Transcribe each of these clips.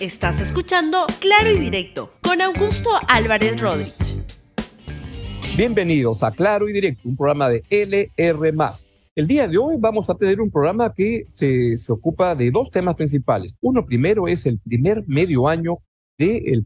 Estás escuchando Claro y Directo con Augusto Álvarez Rodríguez. Bienvenidos a Claro y Directo, un programa de LR. El día de hoy vamos a tener un programa que se, se ocupa de dos temas principales. Uno primero es el primer medio año de,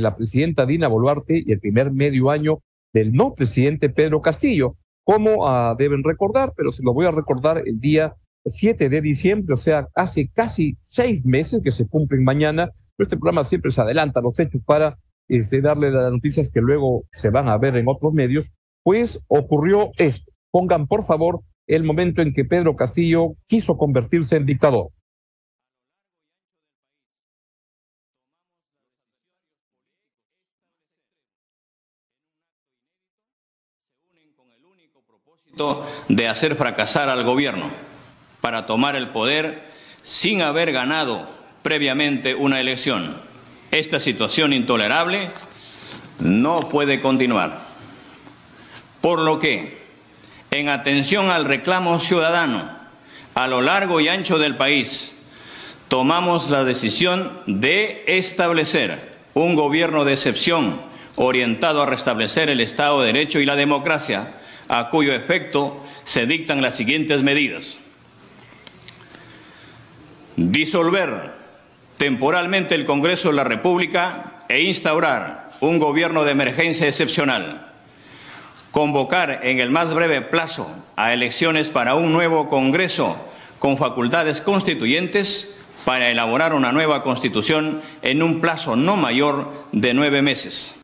la presidenta Dina Boluarte y el primer medio año del no presidente Pedro Castillo. Como uh, deben recordar, pero se lo voy a recordar el día 7 de diciembre, o sea, hace casi seis meses que se cumplen mañana. Este programa siempre se adelanta los hechos para este, darle las noticias que luego se van a ver en otros medios. Pues ocurrió esto. Pongan, por favor, el momento en que Pedro Castillo quiso convertirse en dictador. de hacer fracasar al gobierno para tomar el poder sin haber ganado previamente una elección. Esta situación intolerable no puede continuar. Por lo que, en atención al reclamo ciudadano a lo largo y ancho del país, tomamos la decisión de establecer un gobierno de excepción orientado a restablecer el Estado de Derecho y la democracia, a cuyo efecto se dictan las siguientes medidas. Disolver temporalmente el Congreso de la República e instaurar un gobierno de emergencia excepcional. Convocar en el más breve plazo a elecciones para un nuevo Congreso con facultades constituyentes para elaborar una nueva constitución en un plazo no mayor de nueve meses.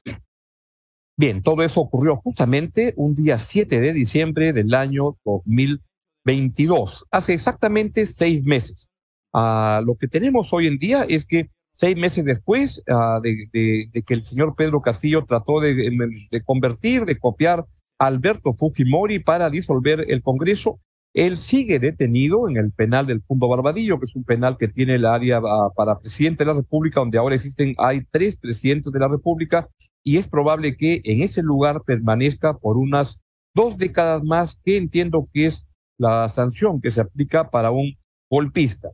Bien, todo eso ocurrió justamente un día 7 de diciembre del año 2022, hace exactamente seis meses. Uh, lo que tenemos hoy en día es que seis meses después uh, de, que el señor Pedro Castillo trató de, convertir, de copiar a Alberto Fujimori para disolver el Congreso, él sigue detenido en el penal del Punto Barbadillo, que es un penal que tiene el área uh, para presidente de la República, donde ahora existen, hay tres presidentes de la República, y es probable que en ese lugar permanezca por unas dos décadas más, que entiendo que es la sanción que se aplica para un golpista.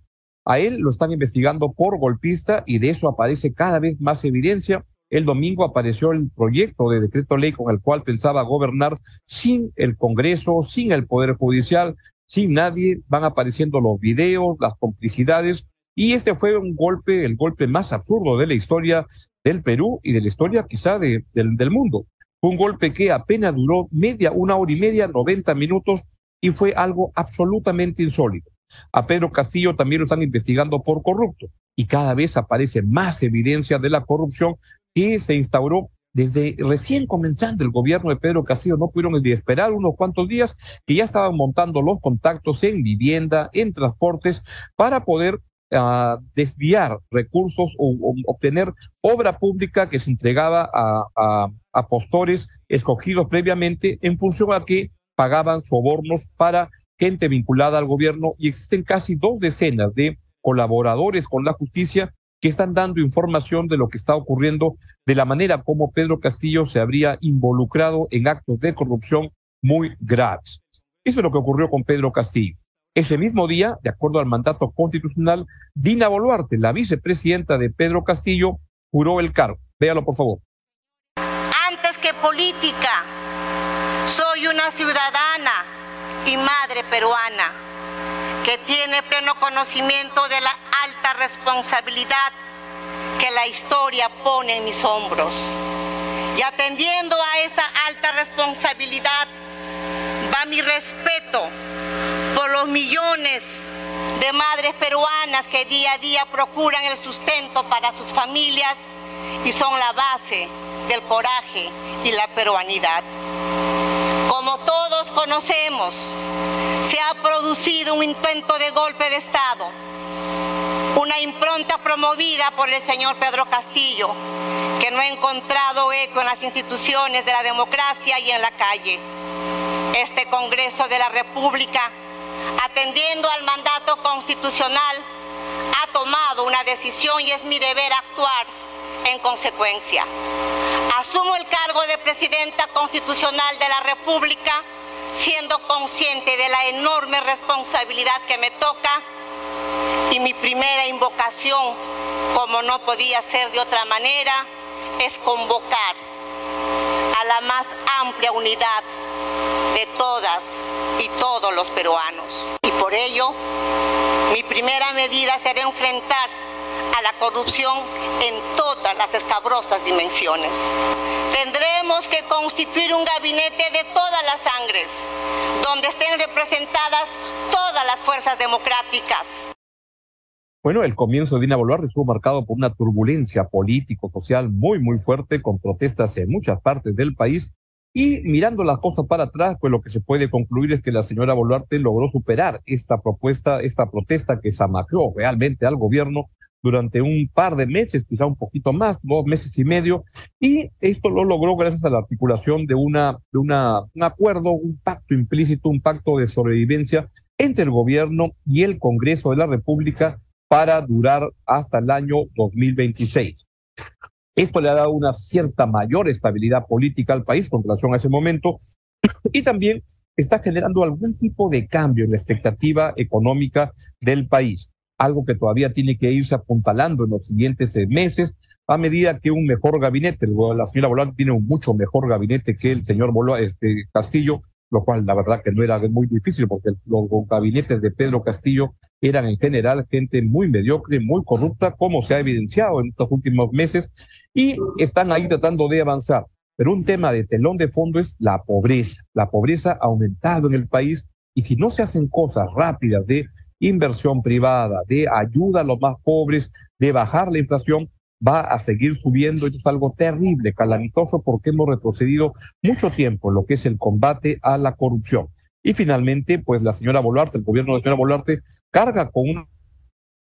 A él lo están investigando por golpista y de eso aparece cada vez más evidencia. El domingo apareció el proyecto de decreto ley con el cual pensaba gobernar sin el Congreso, sin el Poder Judicial, sin nadie. Van apareciendo los videos, las complicidades. Y este fue un golpe, el golpe más absurdo de la historia del Perú y de la historia quizá de, del, del mundo. Fue un golpe que apenas duró media, una hora y media, 90 minutos y fue algo absolutamente insólito. A Pedro Castillo también lo están investigando por corrupto y cada vez aparece más evidencia de la corrupción que se instauró desde recién comenzando el gobierno de Pedro Castillo. No pudieron ni esperar unos cuantos días que ya estaban montando los contactos en vivienda, en transportes, para poder uh, desviar recursos o, o, obtener obra pública que se entregaba a, a, a postores escogidos previamente en función a que pagaban sobornos para gente vinculada al gobierno y existen casi dos decenas de colaboradores con la justicia que están dando información de lo que está ocurriendo, de la manera como Pedro Castillo se habría involucrado en actos de corrupción muy graves. Eso es lo que ocurrió con Pedro Castillo. Ese mismo día, de acuerdo al mandato constitucional, Dina Boluarte, la vicepresidenta de Pedro Castillo, juró el cargo. Véalo, por favor. Antes que política, soy una ciudadana y madre peruana que tiene pleno conocimiento de la alta responsabilidad que la historia pone en mis hombros. Y atendiendo a esa alta responsabilidad va mi respeto por los millones de madres peruanas que día a día procuran el sustento para sus familias y son la base del coraje y la peruanidad. Como todos conocemos, se ha producido un intento de golpe de Estado, una impronta promovida por el señor Pedro Castillo, que no ha encontrado eco en las instituciones de la democracia y en la calle. Este Congreso de la República, atendiendo al mandato constitucional, ha tomado una decisión y es mi deber actuar en consecuencia. Asumo el cargo de Presidenta Constitucional de la República siendo consciente de la enorme responsabilidad que me toca Y mi primera invocación, como no podía ser de otra manera, es convocar a la más amplia unidad de todas y todos los peruanos. Y por ello, mi primera medida será enfrentar la corrupción en todas las escabrosas dimensiones. Tendremos que constituir un gabinete de todas las sangres, donde estén representadas todas las fuerzas democráticas. Bueno, el comienzo de Dina Boluarte estuvo marcado por una turbulencia político-social muy, muy fuerte, con protestas en muchas partes del país. Y mirando las cosas para atrás, pues lo que se puede concluir es que la señora Boluarte logró superar esta propuesta, esta protesta que zamacró realmente al gobierno durante un par de meses, quizá un poquito más, dos meses y medio, y esto lo logró gracias a la articulación de una, de un acuerdo, un pacto implícito, un pacto de sobrevivencia entre el gobierno y el Congreso de la República para durar hasta el año 2026. Esto le ha dado una cierta mayor estabilidad política al país con relación a ese momento y también está generando algún tipo de cambio en la expectativa económica del país algo que todavía tiene que irse apuntalando en los siguientes eh, meses a medida que un mejor gabinete, la señora Boluarte tiene un mucho mejor gabinete que el señor este, Castillo, lo cual la verdad que no era muy difícil porque los gabinetes de Pedro Castillo eran en general gente muy mediocre, muy corrupta, como se ha evidenciado en estos últimos meses, y están ahí tratando de avanzar. Pero un tema de telón de fondo es la pobreza. La pobreza ha aumentado en el país y si no se hacen cosas rápidas de inversión privada, de ayuda a los más pobres, de bajar la inflación, va a seguir subiendo. Esto es algo terrible, calamitoso, porque hemos retrocedido mucho tiempo en lo que es el combate a la corrupción. Y finalmente, pues la señora Boluarte, el gobierno de la señora Boluarte, carga con una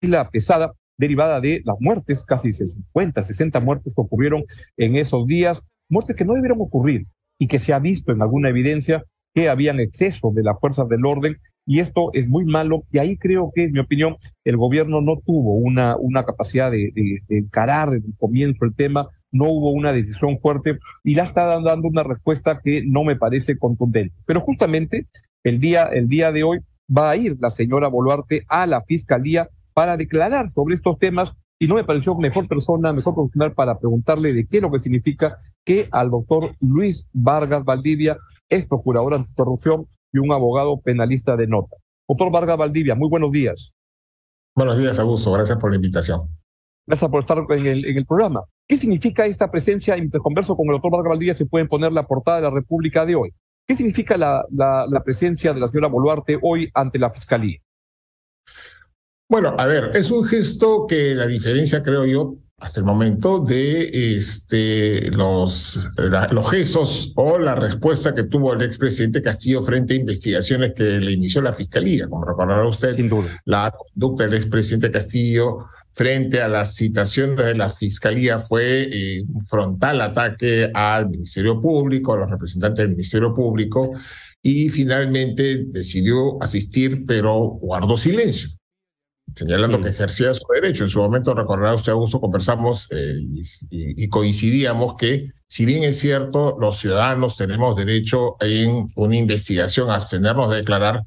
fila pesada derivada de las muertes, casi 50, 60 muertes que ocurrieron en esos días, muertes que no debieron ocurrir y que se ha visto en alguna evidencia que habían exceso de las fuerzas del orden y esto es muy malo y ahí creo que, en mi opinión, el gobierno no tuvo una, una capacidad de, encarar desde el comienzo el tema, no hubo una decisión fuerte y la está dando una respuesta que no me parece contundente. Pero justamente el día, el día de hoy va a ir la señora Boluarte a la fiscalía para declarar sobre estos temas y no me pareció mejor persona, mejor profesional para preguntarle de qué es lo que significa que al doctor Luis Vargas Valdivia, ex procurador anticorrupción, y un abogado penalista de nota. Doctor Vargas Valdivia, muy buenos días. Buenos días, Augusto. Gracias por la invitación. Gracias por estar en el, en el programa. ¿Qué significa esta presencia? Y converso con el doctor Vargas Valdivia, se pueden poner la portada de la República de hoy. ¿Qué significa la, la, la presencia de la señora Boluarte hoy ante la Fiscalía? Bueno, a ver, es un gesto que la diferencia, creo yo, hasta el momento de este, los, los gestos o la respuesta que tuvo el expresidente Castillo frente a investigaciones que le inició la Fiscalía. Como recordará usted, la conducta del expresidente Castillo frente a las citaciones de la Fiscalía fue eh, un frontal ataque al Ministerio Público, a los representantes del Ministerio Público, y finalmente decidió asistir, pero guardó silencio señalando que ejercía su derecho. En su momento, recordará usted, Augusto, conversamos eh, y, coincidíamos que, si bien es cierto, los ciudadanos tenemos derecho en una investigación a abstenernos de declarar,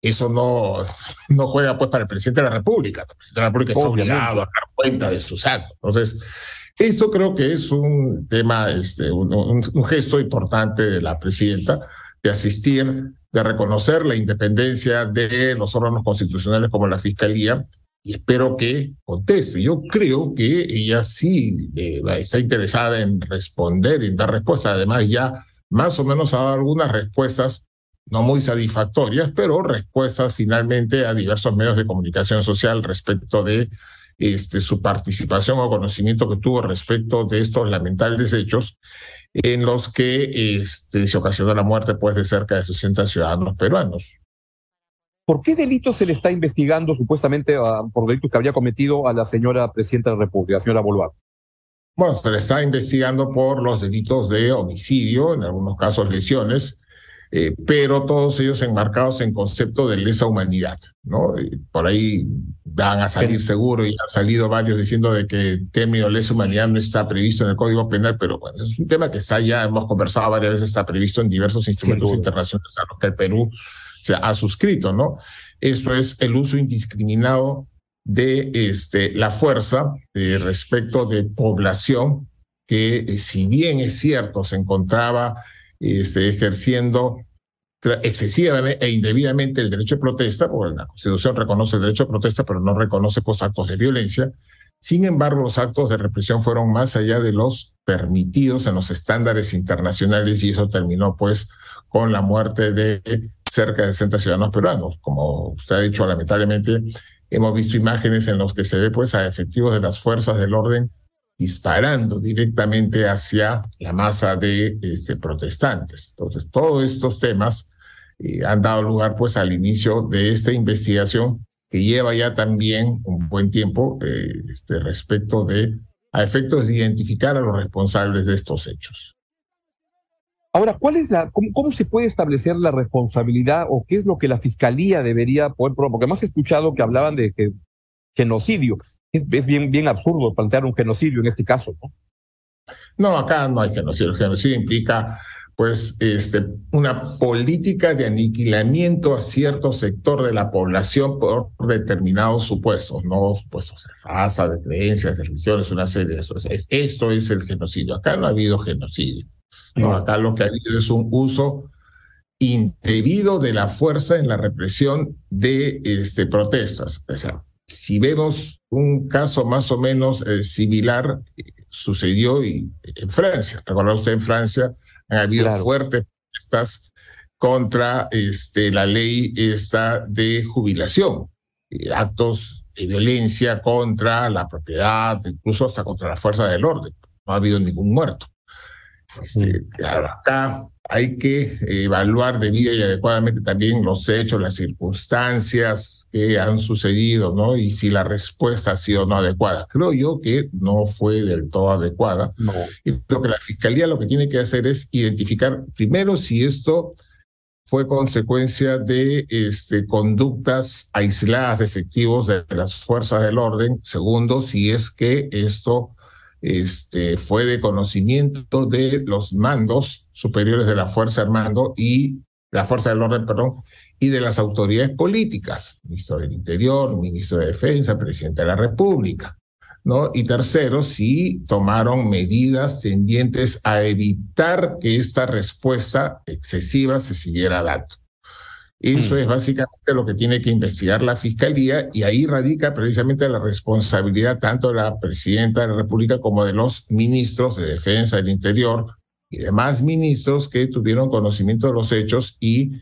eso no, no juega pues para el presidente de la República. El presidente de la República está obligado a dar cuenta de sus actos. Entonces, esto creo que es un tema, este, un gesto importante de la presidenta de asistir de reconocer la independencia de los órganos constitucionales como la Fiscalía y espero que conteste. Yo creo que ella sí eh, está interesada en responder, en dar respuestas. Además, ya más o menos ha dado algunas respuestas no muy satisfactorias, pero respuestas finalmente a diversos medios de comunicación social respecto de este, su participación o conocimiento que tuvo respecto de estos lamentables hechos en los que este, se ocasionó la muerte pues, de cerca de 60 ciudadanos peruanos. ¿Por qué delito se le está investigando supuestamente ah, por delitos que habría cometido a la señora presidenta de la República, señora Boluarte? Bueno, se le está investigando por los delitos de homicidio, en algunos casos lesiones, eh, pero todos ellos enmarcados en concepto de lesa humanidad, ¿no? por ahí van a salir seguro y han salido varios diciendo de que el término lesa humanidad no está previsto en el Código Penal, pero bueno, es un tema que está ya, hemos conversado varias veces, está previsto en diversos instrumentos internacionales a los que el Perú se ha suscrito, ¿no? Esto es el uso indiscriminado de este, la fuerza eh, respecto de población que, eh, si bien es cierto, se encontraba este, ejerciendo excesivamente e indebidamente el derecho de protesta, porque la Constitución reconoce el derecho de protesta, pero no reconoce los actos de violencia. Sin embargo, los actos de represión fueron más allá de los permitidos en los estándares internacionales y eso terminó pues con la muerte de cerca de 60 ciudadanos peruanos. Como usted ha dicho, lamentablemente hemos visto imágenes en las que se ve pues a efectivos de las fuerzas del orden disparando directamente hacia la masa de este, protestantes. Entonces, todos estos temas eh, han dado lugar pues al inicio de esta investigación que lleva ya también un buen tiempo eh, este, respecto de, a efectos de identificar a los responsables de estos hechos. Ahora, ¿cuál es la, cómo, se puede establecer la responsabilidad o qué es lo que la fiscalía debería poder Porque hemos escuchado que hablaban de genocidio. Es, bien, bien absurdo plantear un genocidio en este caso, ¿no? No, acá no hay genocidio. El genocidio implica pues este, una política de aniquilamiento a cierto sector de la población por determinados supuestos, no supuestos de raza, de creencias, de religiones, una serie de eso. Esto es el genocidio. Acá no ha habido genocidio. No, acá lo que ha habido es un uso indebido de la fuerza en la represión de este, protestas. O sea, si vemos un caso más o menos eh, similar, sucedió y, en Francia. Recordad usted en Francia ha habido fuertes protestas contra este, la ley esta de jubilación, actos de violencia contra la propiedad, incluso hasta contra la fuerza del orden. No ha habido ningún muerto. Este, acá hay que evaluar debida y adecuadamente también los hechos, las circunstancias que han sucedido, ¿no? Y si la respuesta ha sido no adecuada. Creo yo que no fue del todo adecuada. No. Y lo que la fiscalía lo que tiene que hacer es identificar primero si esto fue consecuencia de este, conductas aisladas de efectivos de las fuerzas del orden. Segundo, si es que esto este, fue de conocimiento de los mandos superiores de la Fuerza Armando y la Fuerza del Orden, perdón, y de las autoridades políticas, ministro del Interior, ministro de Defensa, presidente de la República. ¿no? Y tercero, si tomaron medidas tendientes a evitar que esta respuesta excesiva se siguiera dando. Eso mm. es básicamente lo que tiene que investigar la Fiscalía y ahí radica precisamente la responsabilidad tanto de la Presidenta de la República como de los ministros de Defensa del Interior y demás ministros que tuvieron conocimiento de los hechos y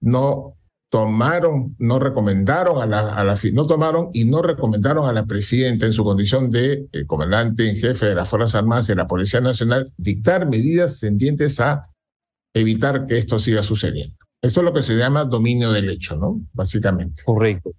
no tomaron, no recomendaron a la, a la no tomaron y no recomendaron a la presidenta en su condición de eh, comandante en jefe de las Fuerzas Armadas y de la Policía Nacional dictar medidas tendientes a evitar que esto siga sucediendo. Esto es lo que se llama dominio del hecho, ¿no? Básicamente. Correcto.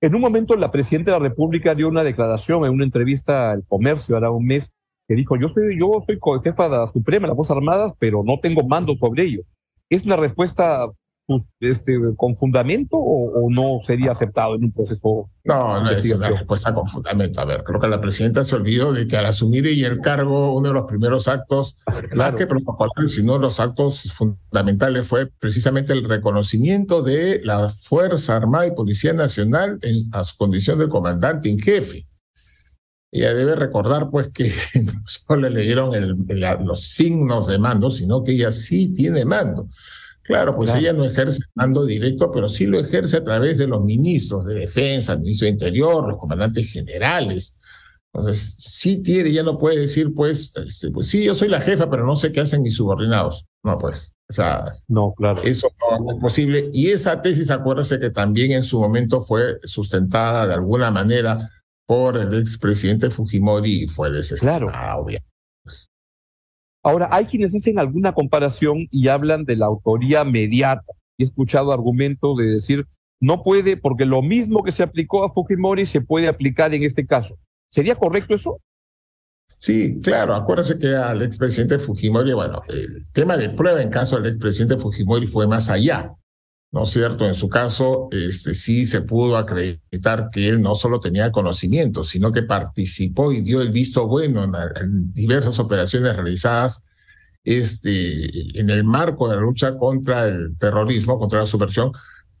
En un momento la presidenta de la República dio una declaración en una entrevista al comercio hará un mes que dijo, yo soy, yo soy jefa de la Suprema de las Fuerzas Armadas, pero no tengo mando sobre ello. ¿Es una respuesta pues, este, con fundamento o, no sería aceptado en un proceso? No, no es una respuesta con fundamento. A ver, creo que la presidenta se olvidó de que al asumir ella el cargo, uno de los primeros actos, claro. que protocolares, sino los actos fundamentales fue precisamente el reconocimiento de la Fuerza Armada y Policía Nacional en, a su condición de comandante en jefe. Ella debe recordar, pues, que no solo le dieron los signos de mando, sino que ella sí tiene mando. Claro, pues ella no ejerce mando directo, pero sí lo ejerce a través de los ministros de defensa, el ministro de Interior, los comandantes generales. Entonces, sí tiene, ella no puede decir, pues, este, pues sí, yo soy la jefa, pero no sé qué hacen mis subordinados. No, pues, o sea, no, claro. eso no es posible. Y esa tesis, acuérdese que también en su momento fue sustentada de alguna manera por el expresidente Fujimori y fue desestimada, claro. obviamente. Ahora, hay quienes hacen alguna comparación y hablan de la autoría mediata. He escuchado argumentos de decir, no puede, porque lo mismo que se aplicó a Fujimori se puede aplicar en este caso. ¿Sería correcto eso? Sí, claro. Acuérdense que al expresidente Fujimori, bueno, el tema de prueba en caso del expresidente Fujimori fue más allá. ¿No es cierto? En su caso, este, sí se pudo acreditar que él no solo tenía conocimiento, sino que participó y dio el visto bueno en, diversas operaciones realizadas este, en el marco de la lucha contra el terrorismo, contra la subversión,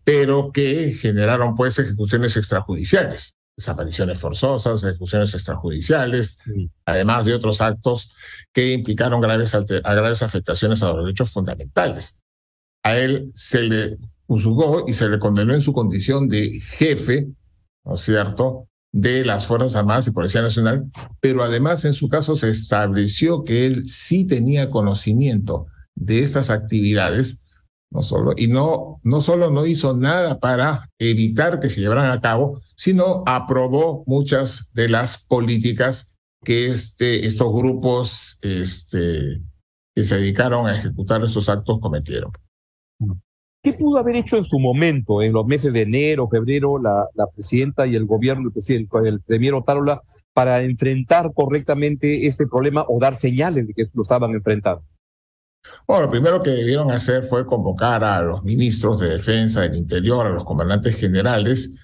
pero que generaron pues ejecuciones extrajudiciales. desapariciones forzosas, ejecuciones extrajudiciales, además de otros actos que implicaron graves, graves afectaciones a los derechos fundamentales. A él se le y se le condenó en su condición de jefe, ¿no es cierto?, de las Fuerzas Armadas y Policía Nacional, pero además en su caso se estableció que él sí tenía conocimiento de estas actividades, no solo, y no, no solo no hizo nada para evitar que se llevaran a cabo, sino aprobó muchas de las políticas que este, estos grupos este, que se dedicaron a ejecutar estos actos cometieron. ¿Qué pudo haber hecho en su momento, en los meses de enero, febrero, la, presidenta y el gobierno, el, el premier Otárola, para enfrentar correctamente este problema o dar señales de que lo estaban enfrentando? Bueno, lo primero que debieron hacer fue convocar a los ministros de Defensa, del Interior, a los comandantes generales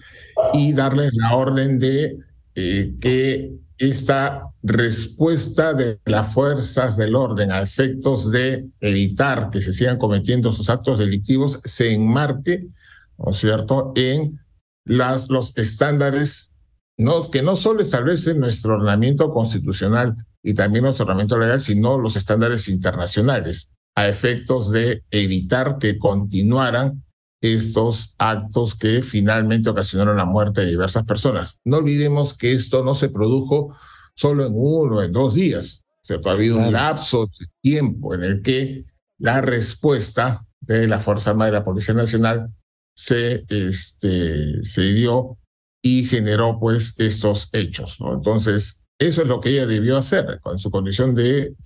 y darles la orden de eh, que esta respuesta de las fuerzas del orden a efectos de evitar que se sigan cometiendo esos actos delictivos se enmarque, ¿no es cierto?, en las, los estándares no, que no solo establecen nuestro ordenamiento constitucional y también nuestro ordenamiento legal, sino los estándares internacionales a efectos de evitar que continuaran estos actos que finalmente ocasionaron la muerte de diversas personas. No olvidemos que esto no se produjo solo en uno, o en dos días. O ha habido un lapso de tiempo en el que la respuesta de la Fuerza Armada y la Policía Nacional se, este, se dio y generó pues estos hechos. ¿no? Entonces, eso es lo que ella debió hacer con su condición de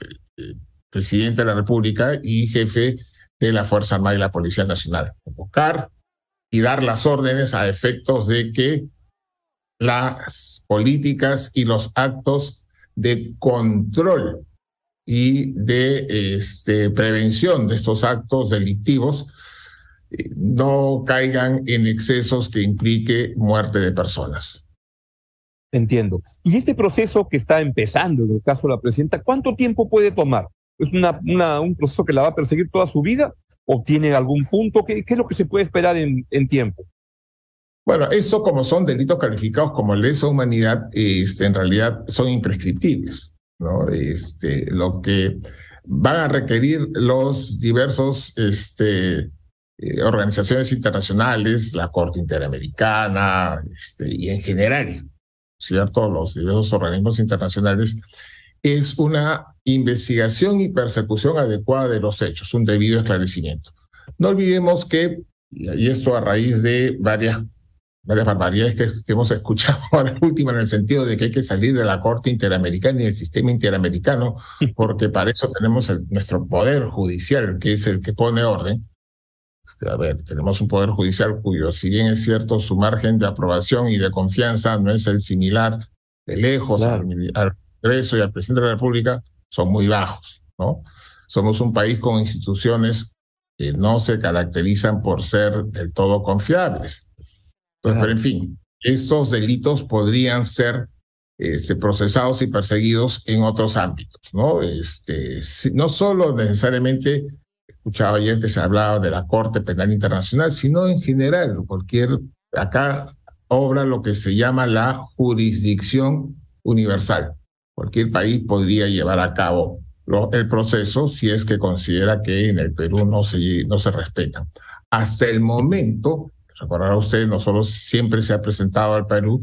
presidente de la República y jefe de la Fuerza Armada y la Policía Nacional. Convocar y dar las órdenes a efectos de que las políticas y los actos de control y de este, prevención de estos actos delictivos eh, no caigan en excesos que implique muerte de personas. Entiendo. Y este proceso que está empezando en el caso de la presidenta, ¿cuánto tiempo puede tomar? ¿Es una, una, un proceso que la va a perseguir toda su vida? ¿O tiene algún punto? ¿Qué, qué es lo que se puede esperar en, en tiempo? Bueno, eso como son delitos calificados como lesa humanidad, este, en realidad son imprescriptibles. ¿no? Este, lo que van a requerir los diversos este, eh, organizaciones internacionales, la Corte Interamericana este, y en general, ¿cierto? Los diversos organismos internacionales, es una investigación y persecución adecuada de los hechos, un debido esclarecimiento. No olvidemos que, y esto a raíz de varias, varias barbaridades que, hemos escuchado ahora última en el sentido de que hay que salir de la Corte Interamericana y del sistema interamericano, porque para eso tenemos nuestro poder judicial, que es el que pone orden. Este, a ver, tenemos un poder judicial cuyo, si bien es cierto, su margen de aprobación y de confianza no es el similar de lejos al, al Congreso y al presidente de la República, son muy bajos, ¿no? Somos un país con instituciones que no se caracterizan por ser del todo confiables. Entonces, pero en fin, estos delitos podrían ser este, procesados y perseguidos en otros ámbitos, ¿no? Este, no solo necesariamente, escuchaba ayer que se hablaba de la Corte Penal Internacional, sino en general, cualquier, acá obra lo que se llama la jurisdicción universal cualquier país podría llevar a cabo el proceso si es que considera que en el Perú no se, no se respetan. Hasta el momento, recordará usted, no solo siempre se ha presentado al Perú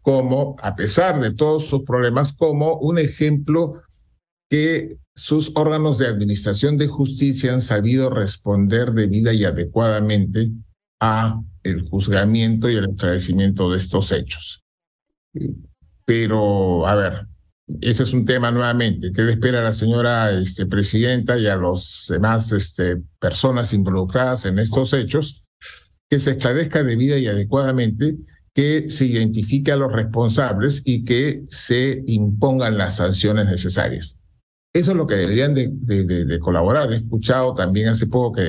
como, a pesar de todos sus problemas, como un ejemplo que sus órganos de administración de justicia han sabido responder debida y adecuadamente a el juzgamiento y el esclarecimiento de estos hechos. Pero, a ver, ese es un tema nuevamente. ¿Qué le espera a la señora este, presidenta y a los demás este, personas involucradas en estos hechos? Que se esclarezca debida y adecuadamente, que se identifique a los responsables y que se impongan las sanciones necesarias. Eso es lo que deberían de, colaborar. He escuchado también hace poco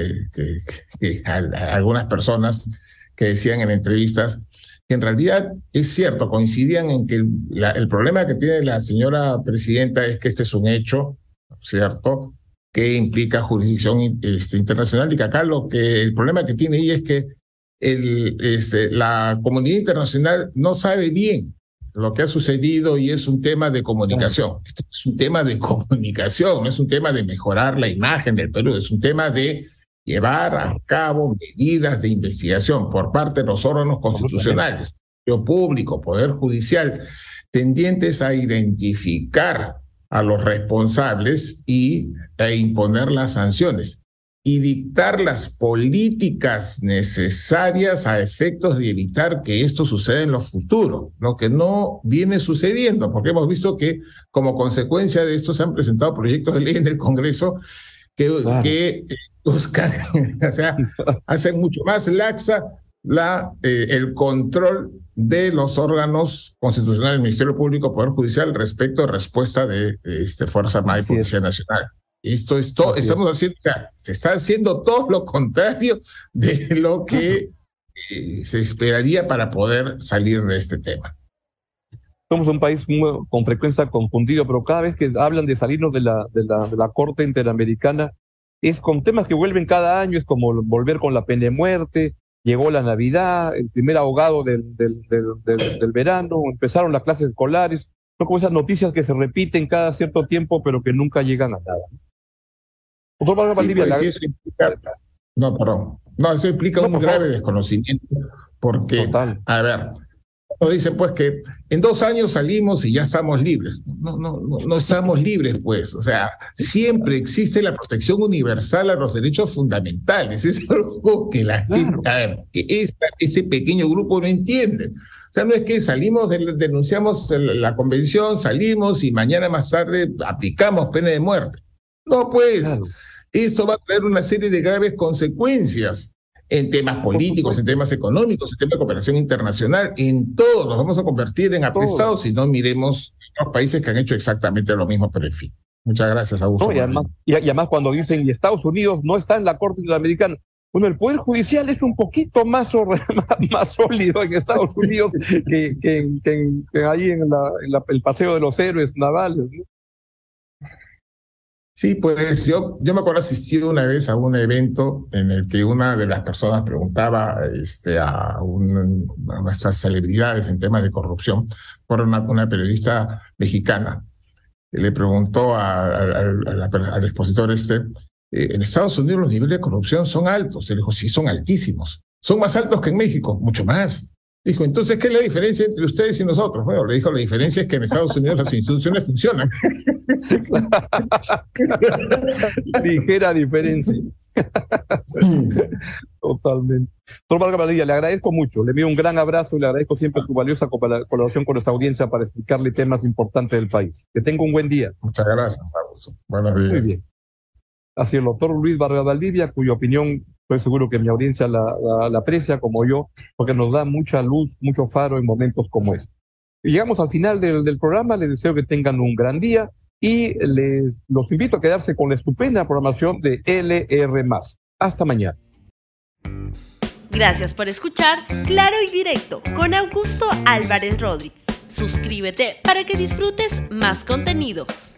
que algunas personas que decían en entrevistas que en realidad es cierto, coincidían en que el, problema que tiene la señora presidenta es que este es un hecho, ¿cierto? Que implica jurisdicción este, internacional y que acá lo que el problema que tiene ella es que el, este, la comunidad internacional no sabe bien lo que ha sucedido y es un tema de comunicación. Es un tema de comunicación, no es un tema de mejorar la imagen del Perú, es un tema de llevar a cabo medidas de investigación por parte de los órganos constitucionales, público, Poder Judicial, tendientes a identificar a los responsables y a imponer las sanciones y dictar las políticas necesarias a efectos de evitar que esto suceda en lo futuro, lo que no viene sucediendo, porque hemos visto que como consecuencia de esto se han presentado proyectos de ley en el Congreso que, que buscan, o sea, hacen mucho más laxa la, eh, el control de los órganos constitucionales del Ministerio Público, Poder Judicial respecto a respuesta de, este, Fuerza Armada y Policía Nacional. Esto es todo, estamos haciendo, se está haciendo todo lo contrario de lo que eh, se esperaría para poder salir de este tema. Somos un país con frecuencia confundido, pero cada vez que hablan de salirnos de la, de la, de la Corte Interamericana, es con temas que vuelven cada año, es como volver con la pena de muerte, llegó la Navidad, el primer abogado del, del, del, del verano, empezaron las clases escolares, son como esas noticias que se repiten cada cierto tiempo, pero que nunca llegan a nada. Pues, no, perdón. No, eso implica un grave desconocimiento, porque, a ver, nos dicen pues que en dos años salimos y ya estamos libres. No, no, no, no estamos libres, pues. O sea, siempre existe la protección universal a los derechos fundamentales. Es algo que la gente, que este pequeño grupo no entiende. O sea, no es que salimos, denunciamos la convención, salimos y mañana más tarde aplicamos pena de muerte. No, pues, esto va a traer una serie de graves consecuencias en temas políticos, en temas económicos, en temas de cooperación internacional, en todo. Nos vamos a convertir en apestados si no miremos los países que han hecho exactamente lo mismo, pero en fin. Muchas gracias, Augusto. y, además, y, además, cuando dicen, y Estados Unidos no está en la Corte Interamericana, bueno, el Poder Judicial es un poquito más, más sólido en Estados Unidos que, que, que, ahí en, la, el paseo de los héroes navales. ¿no? Sí, pues yo, yo me acuerdo asistir una vez a un evento en el que una de las personas preguntaba este, a, nuestras celebridades en temas de corrupción, por una, una periodista mexicana, le preguntó al expositor este, eh, en Estados Unidos los niveles de corrupción son altos. Él dijo, sí, son altísimos. Son más altos que en México, mucho más. Dijo, entonces, ¿qué es la diferencia entre ustedes y nosotros? Bueno, le dijo, la diferencia es que en Estados Unidos las instituciones funcionan. Ligera diferencia. Totalmente. Doctor Vargas le agradezco mucho, le envío un gran abrazo y le agradezco siempre su valiosa colaboración con nuestra audiencia para explicarle temas importantes del país. Que tenga un buen día. Muchas gracias, Augusto. Buenos días. Muy bien. Así el doctor Luis Vargas Valdivia, cuya opinión estoy seguro que mi audiencia la, aprecia como yo, porque nos da mucha luz, mucho faro en momentos como este. Llegamos al final del, del programa, les deseo que tengan un gran día y les los invito a quedarse con la estupenda programación de LR. Hasta mañana. Gracias por escuchar Claro y Directo con Augusto Álvarez Rodríguez. Suscríbete para que disfrutes más contenidos.